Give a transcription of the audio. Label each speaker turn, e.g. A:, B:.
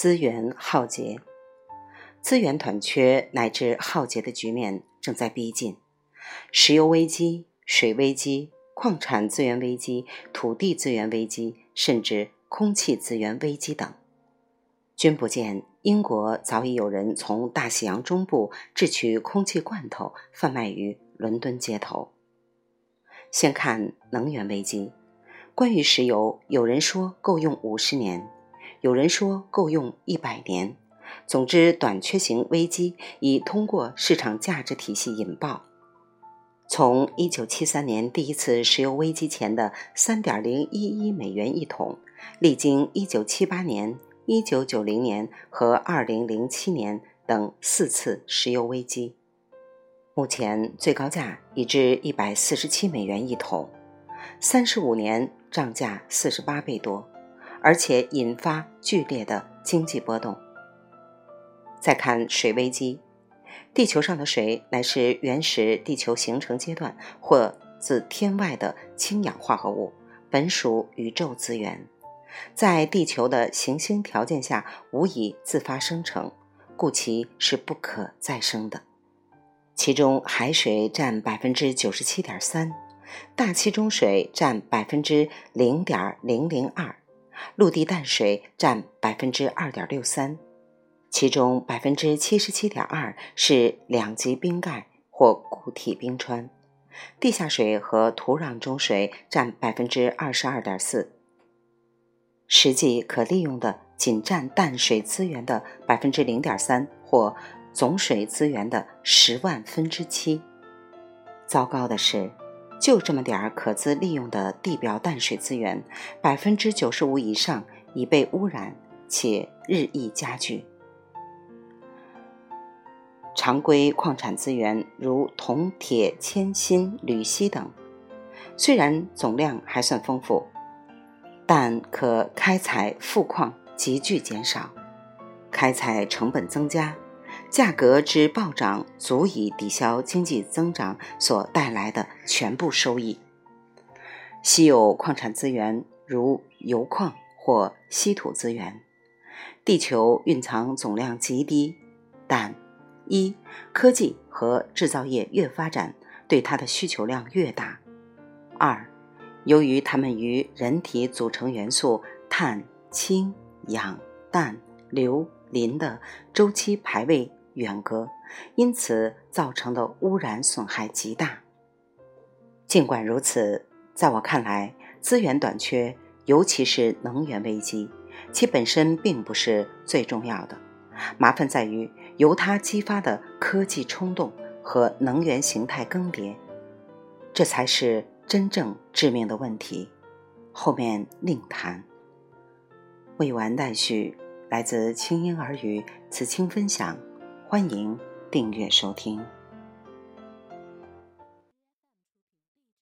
A: 资源耗竭，资源短缺乃至耗竭的局面正在逼近。石油危机、水危机、矿产资源危机、土地资源危机，甚至空气资源危机等，君不见英国早已有人从大西洋中部制取空气罐头，贩卖于伦敦街头。先看能源危机，关于石油，有人说够用五十年，有人说够用一百年。总之，短缺型危机已通过市场价值体系引爆。从1973年第一次石油危机前的3.011美元一桶，历经1978年、1990年和2007年等四次石油危机。目前最高价已至一百四十七美元一桶，三十五年涨价四十八倍多，而且引发剧烈的经济波动。再看水危机，地球上的水乃是原始地球形成阶段或自天外的氢氧化合物，本属宇宙资源，在地球的行星条件下无以自发生成，故其是不可再生的。其中海水占百分之九十七点三，大气中水占百分之零点零零二，陆地淡水占百分之二点六三，其中百分之七十七点二是两极冰盖或固体冰川，地下水和土壤中水占百分之二十二点四，实际可利用的仅占淡水资源的百分之零点三或。总水资源的十万分之七。糟糕的是，就这么点儿可资利用的地表淡水资源，百分之九十五以上已被污染，且日益加剧。常规矿产资源如铜、铁、铅、锌、铝、锡等，虽然总量还算丰富，但可开采富矿急剧减少，开采成本增加。价格之暴涨足以抵消经济增长所带来的全部收益。稀有矿产资源如油矿或稀土资源，地球蕴藏总量极低，但一科技和制造业越发展，对它的需求量越大；二由于它们与人体组成元素碳、氢、氧、氮、硫、磷的周期排位。远隔，因此造成的污染损害极大。尽管如此，在我看来，资源短缺，尤其是能源危机，其本身并不是最重要的。麻烦在于由它激发的科技冲动和能源形态更迭，这才是真正致命的问题。后面另谈。未完待续，来自清音儿语，此清分享。欢迎订阅收听。